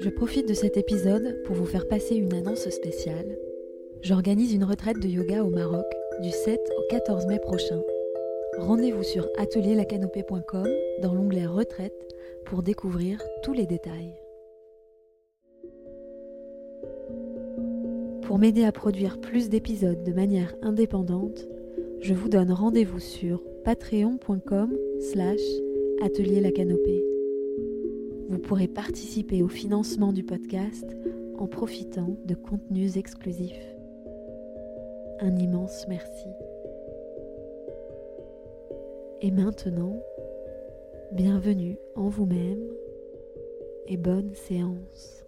Je profite de cet épisode pour vous faire passer une annonce spéciale. J'organise une retraite de yoga au Maroc du 7 au 14 mai prochain. Rendez-vous sur atelierlacanopée.com dans l'onglet Retraite pour découvrir tous les détails. Pour m'aider à produire plus d'épisodes de manière indépendante, je vous donne rendez-vous sur patreon.com slash atelierlacanopée pourrez participer au financement du podcast en profitant de contenus exclusifs. Un immense merci. Et maintenant, bienvenue en vous-même et bonne séance.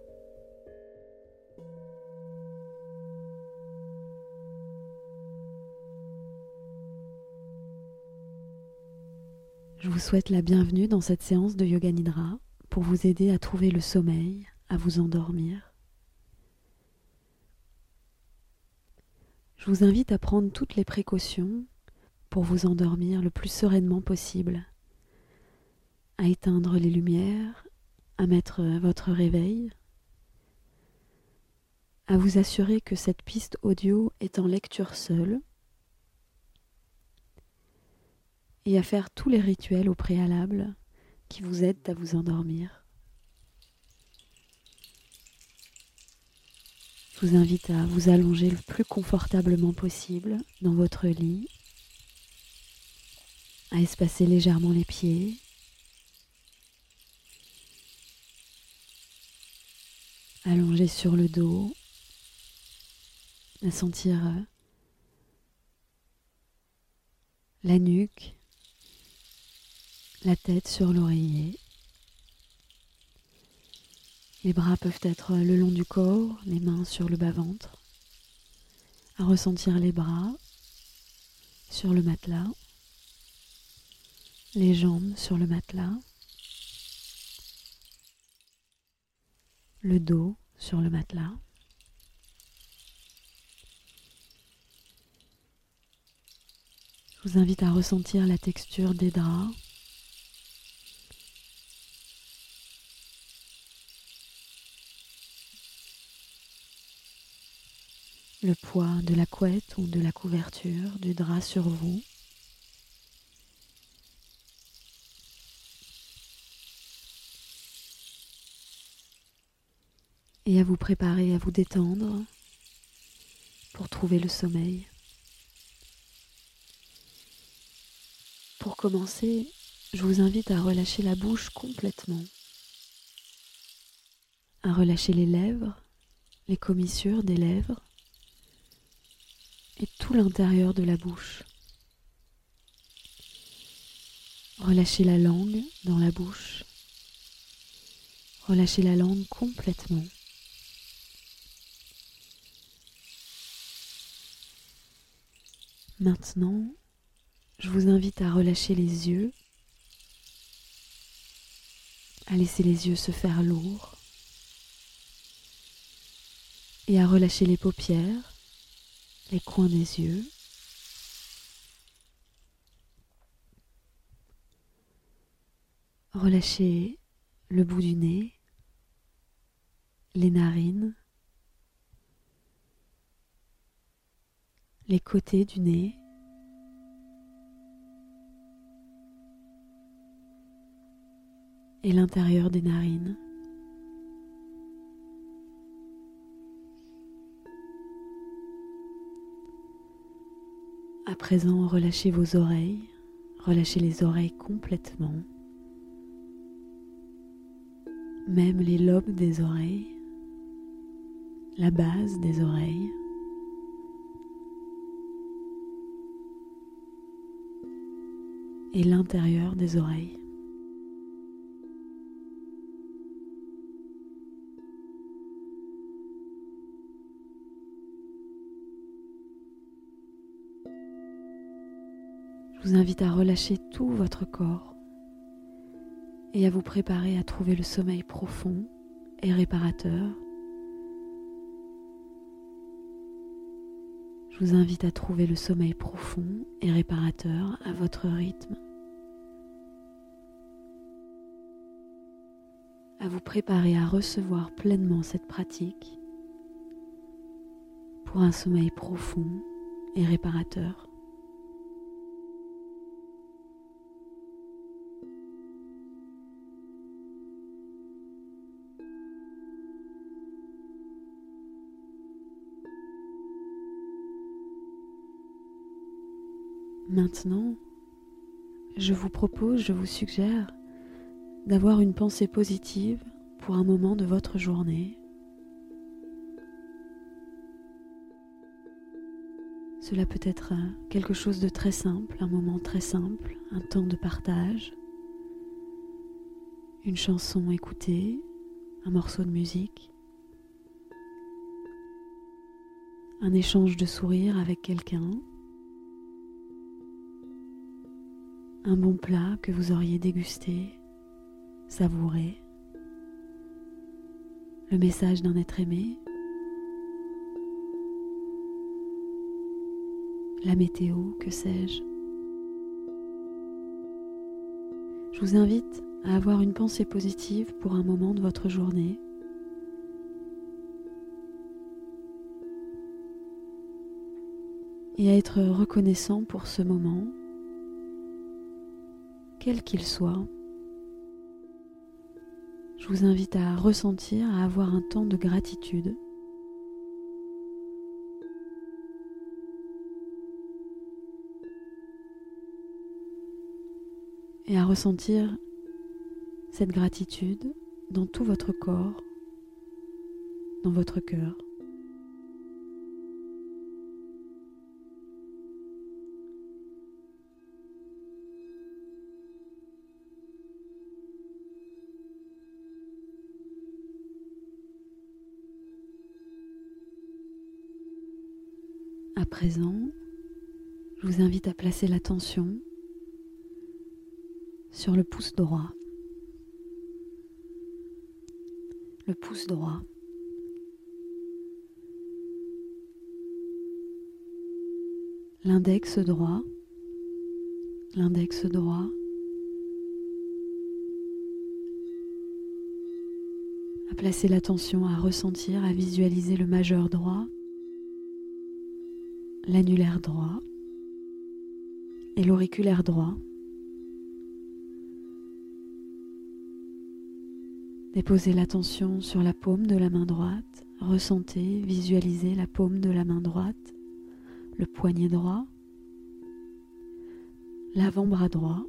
Je vous souhaite la bienvenue dans cette séance de Yoga Nidra pour vous aider à trouver le sommeil, à vous endormir. Je vous invite à prendre toutes les précautions pour vous endormir le plus sereinement possible, à éteindre les lumières, à mettre votre réveil, à vous assurer que cette piste audio est en lecture seule et à faire tous les rituels au préalable qui vous aident à vous endormir. Je vous invite à vous allonger le plus confortablement possible dans votre lit, à espacer légèrement les pieds, allonger sur le dos, à sentir la nuque la tête sur l'oreiller. Les bras peuvent être le long du corps, les mains sur le bas-ventre. À ressentir les bras sur le matelas, les jambes sur le matelas, le dos sur le matelas. Je vous invite à ressentir la texture des draps le poids de la couette ou de la couverture, du drap sur vous. Et à vous préparer à vous détendre pour trouver le sommeil. Pour commencer, je vous invite à relâcher la bouche complètement, à relâcher les lèvres, les commissures des lèvres, et tout l'intérieur de la bouche. Relâchez la langue dans la bouche. Relâchez la langue complètement. Maintenant, je vous invite à relâcher les yeux, à laisser les yeux se faire lourds et à relâcher les paupières les coins des yeux. Relâchez le bout du nez, les narines, les côtés du nez. et l'intérieur des narines. Présent, relâchez vos oreilles, relâchez les oreilles complètement, même les lobes des oreilles, la base des oreilles. et l'intérieur des oreilles. Je vous invite à relâcher tout votre corps et à vous préparer à trouver le sommeil profond et réparateur. Je vous invite à trouver le sommeil profond et réparateur à votre rythme. À vous préparer à recevoir pleinement cette pratique pour un sommeil profond et réparateur. Maintenant, je vous propose, je vous suggère d'avoir une pensée positive pour un moment de votre journée. Cela peut être quelque chose de très simple, un moment très simple, un temps de partage, une chanson écoutée, un morceau de musique, un échange de sourires avec quelqu'un, un bon plat que vous auriez dégusté, savouré, le message d'un être aimé, la météo, que sais-je. Je vous invite à avoir une pensée positive pour un moment de votre journée. Et à être reconnaissant pour ce moment quel qu'il soit, je vous invite à ressentir, à avoir un temps de gratitude. Et à ressentir cette gratitude dans tout votre corps, dans votre cœur. À présent, je vous invite à placer l'attention sur le pouce droit. Le pouce droit. L'index droit. L'index droit. À placer l'attention, à ressentir, à visualiser le majeur droit l'annulaire droit et l'auriculaire droit. Déposez l'attention sur la paume de la main droite, ressentez, visualisez la paume de la main droite, le poignet droit, l'avant-bras droit,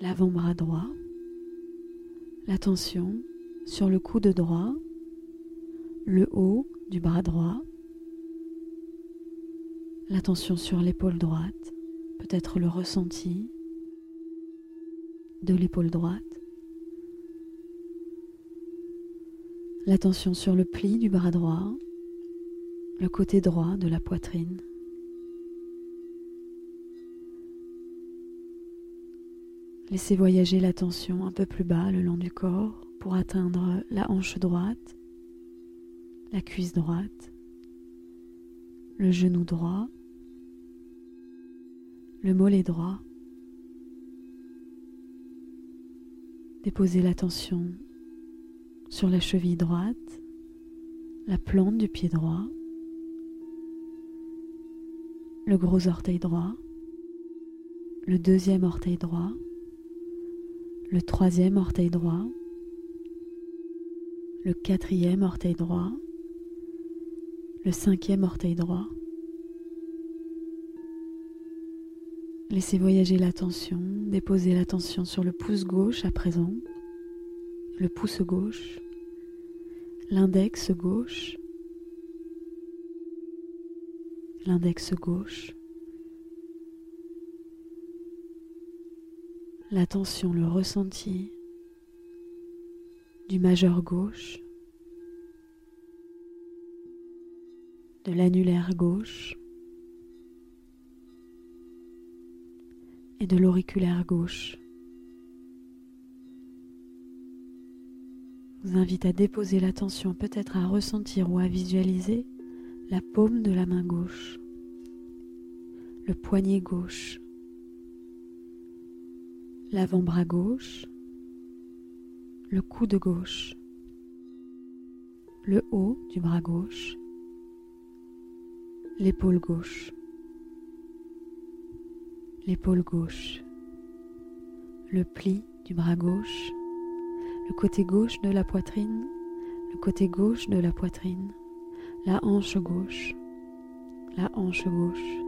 l'avant-bras droit, l'attention sur le coude droit, le haut du bras droit, l'attention sur l'épaule droite, peut-être le ressenti de l'épaule droite, l'attention sur le pli du bras droit, le côté droit de la poitrine. Laissez voyager l'attention un peu plus bas le long du corps pour atteindre la hanche droite, la cuisse droite, le genou droit, le mollet droit. Déposez l'attention sur la cheville droite, la plante du pied droit, le gros orteil droit, le deuxième orteil droit, le troisième orteil droit, le quatrième orteil droit, le cinquième orteil droit. Laissez voyager l'attention, déposez l'attention sur le pouce gauche à présent, le pouce gauche, l'index gauche, l'index gauche, l'attention, le ressenti du majeur gauche, de l'annulaire gauche, et de l'auriculaire gauche. vous invite à déposer l'attention peut-être à ressentir ou à visualiser la paume de la main gauche, le poignet gauche, l'avant-bras gauche, le coude gauche, le haut du bras gauche, l'épaule gauche, l'épaule gauche, le pli du bras gauche, le côté gauche de la poitrine, le côté gauche de la poitrine, la hanche gauche, la hanche gauche,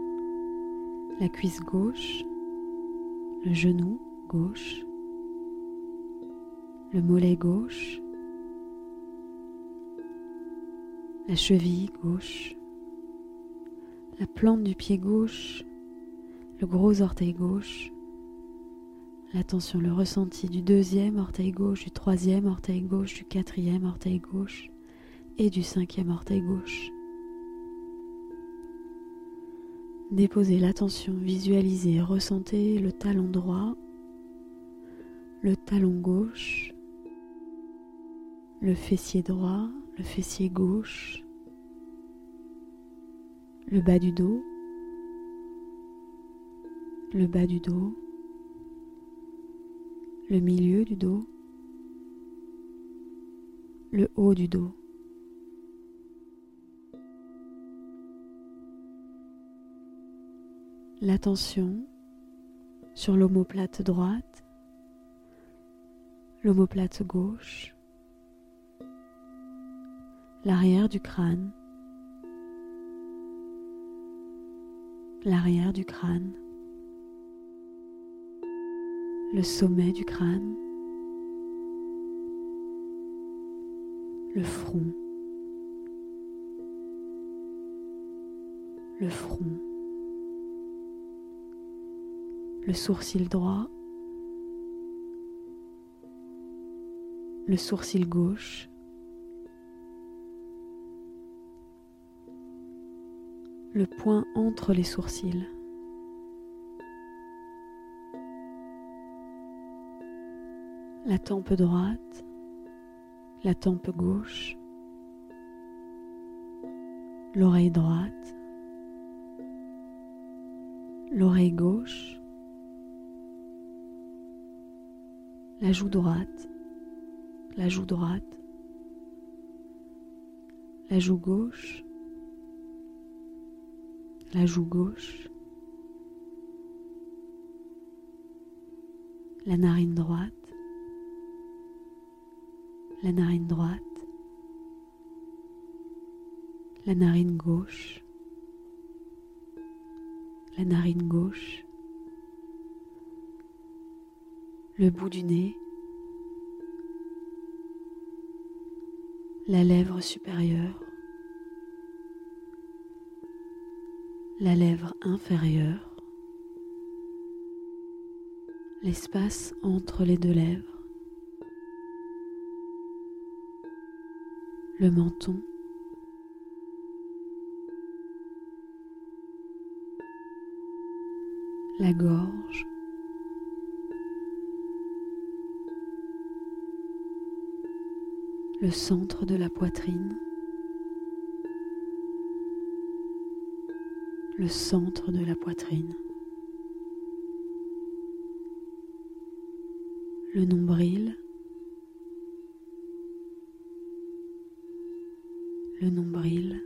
la cuisse gauche, le genou gauche, le mollet gauche, la cheville gauche, la plante du pied gauche, le gros orteil gauche, l'attention, le ressenti du deuxième orteil gauche, du troisième orteil gauche, du quatrième orteil gauche et du cinquième orteil gauche. Déposez l'attention, visualisez, ressentez le talon droit, le talon gauche, le fessier droit, le fessier gauche, le bas du dos, le bas du dos, le milieu du dos, le haut du dos. L'attention sur l'omoplate droite, l'omoplate gauche, l'arrière du crâne, l'arrière du crâne. Le sommet du crâne, le front, le front, le sourcil droit, le sourcil gauche, le point entre les sourcils. la tempe droite, la tempe gauche, l'oreille droite, l'oreille gauche, la joue droite, la joue droite, la joue gauche, la joue gauche, la narine droite, la narine droite, la narine gauche, la narine gauche, le bout du nez, la lèvre supérieure, la lèvre inférieure, l'espace entre les deux lèvres, le menton, la gorge, le centre de la poitrine, le centre de la poitrine, le nombril, le nombril,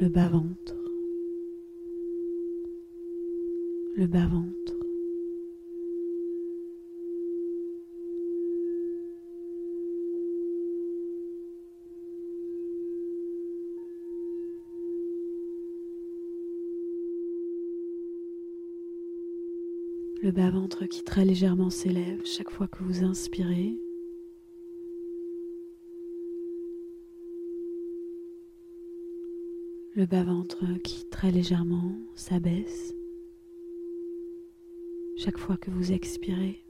le bas-ventre, le bas-ventre, le bas-ventre qui très légèrement s'élève chaque fois que vous inspirez. Le bas-ventre qui très légèrement s'abaisse chaque fois que vous expirez.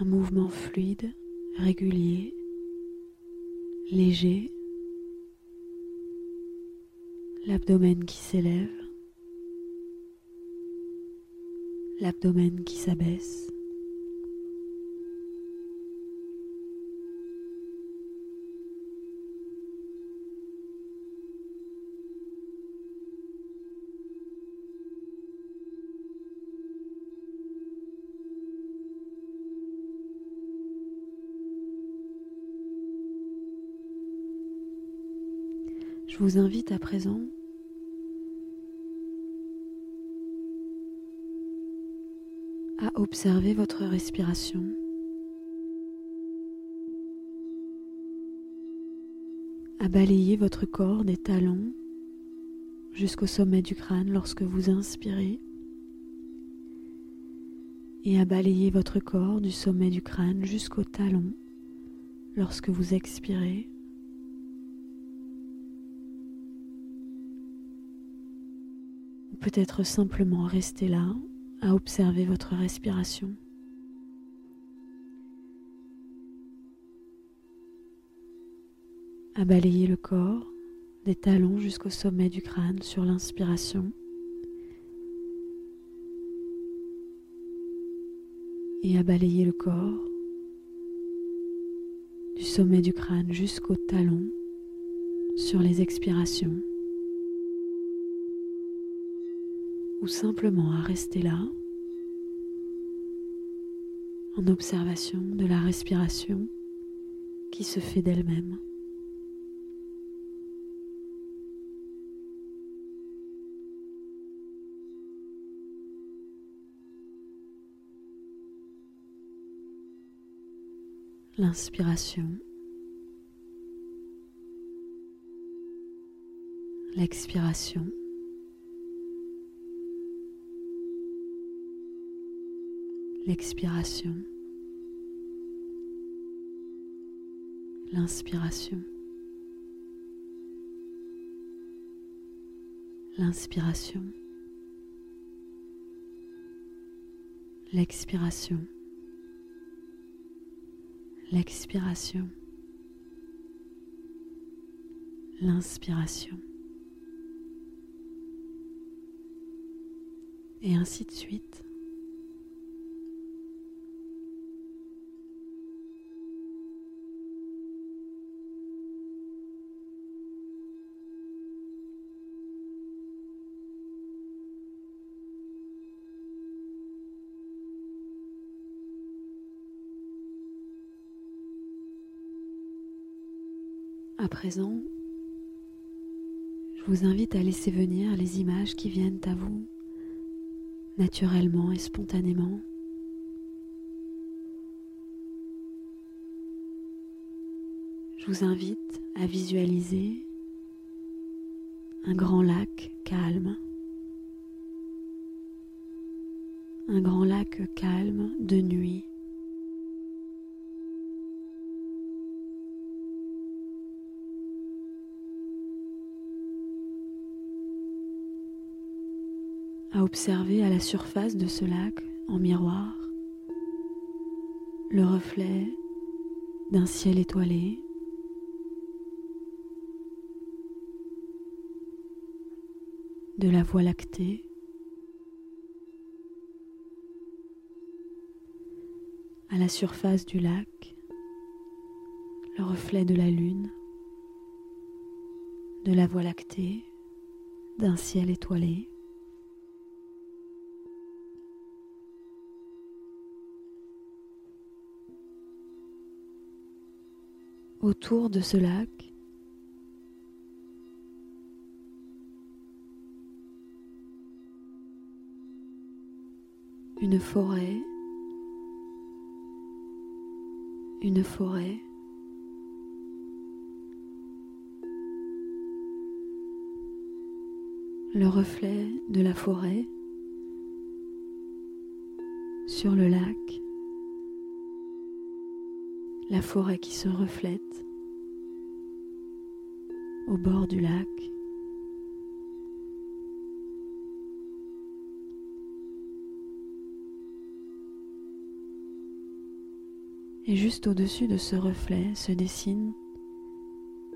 Un mouvement fluide, régulier, léger, l'abdomen qui s'élève, l'abdomen qui s'abaisse. Je vous invite à présent à observer votre respiration. à balayer votre corps des talons jusqu'au sommet du crâne lorsque vous inspirez et à balayer votre corps du sommet du crâne jusqu'au talon lorsque vous expirez. Peut-être simplement rester là à observer votre respiration. À balayer le corps des talons jusqu'au sommet du crâne sur l'inspiration. Et à balayer le corps du sommet du crâne jusqu'au talon sur les expirations. Ou simplement à rester là en observation de la respiration qui se fait d'elle-même. L'inspiration, l'expiration. L'expiration, l'inspiration, l'inspiration, l'expiration, l'expiration, l'inspiration. Et ainsi de suite. À présent, je vous invite à laisser venir les images qui viennent à vous naturellement et spontanément. Je vous invite à visualiser un grand lac calme, un grand lac calme de nuit. À observer à la surface de ce lac en miroir le reflet d'un ciel étoilé. de la Voie lactée, à la surface du lac, le reflet de la Lune, de la Voie lactée, d'un ciel étoilé. Autour de ce lac. Une forêt, une forêt. Le reflet de la forêt sur le lac la forêt qui se reflète au bord du lac. Et juste au-dessus de ce reflet se dessine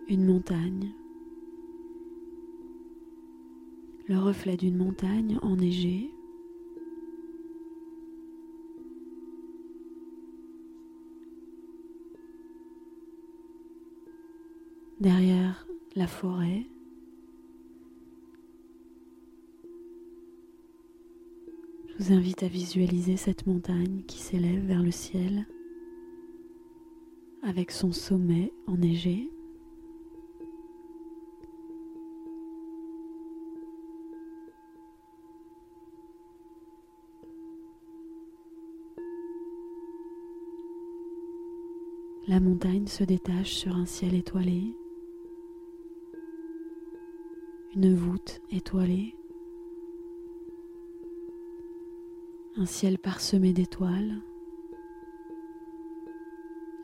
une montagne, le reflet d'une montagne enneigée. Derrière la forêt, je vous invite à visualiser cette montagne qui s'élève vers le ciel avec son sommet enneigé. La montagne se détache sur un ciel étoilé, une voûte étoilée, un ciel parsemé d'étoiles,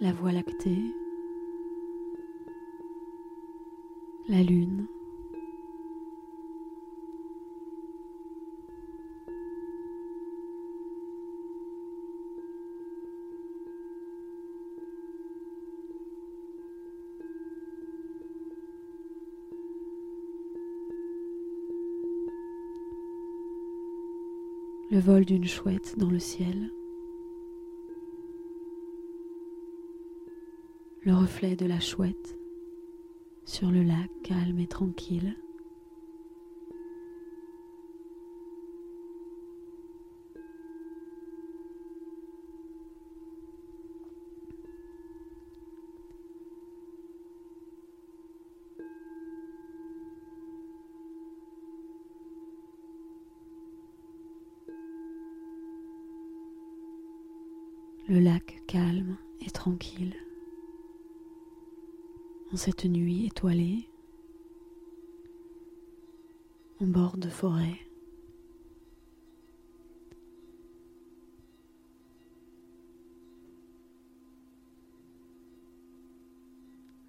la voie lactée, la lune. Le vol d'une chouette dans le ciel, le reflet de la chouette sur le lac calme et tranquille. Cette nuit étoilée en bord de forêt.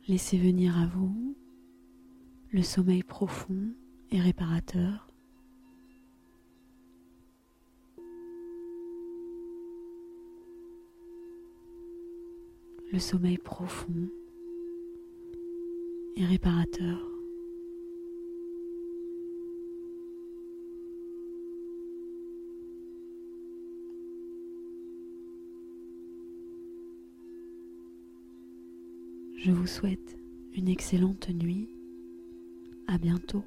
Laissez venir à vous le sommeil profond et réparateur le sommeil profond et réparateur. Je vous souhaite une excellente nuit. À bientôt.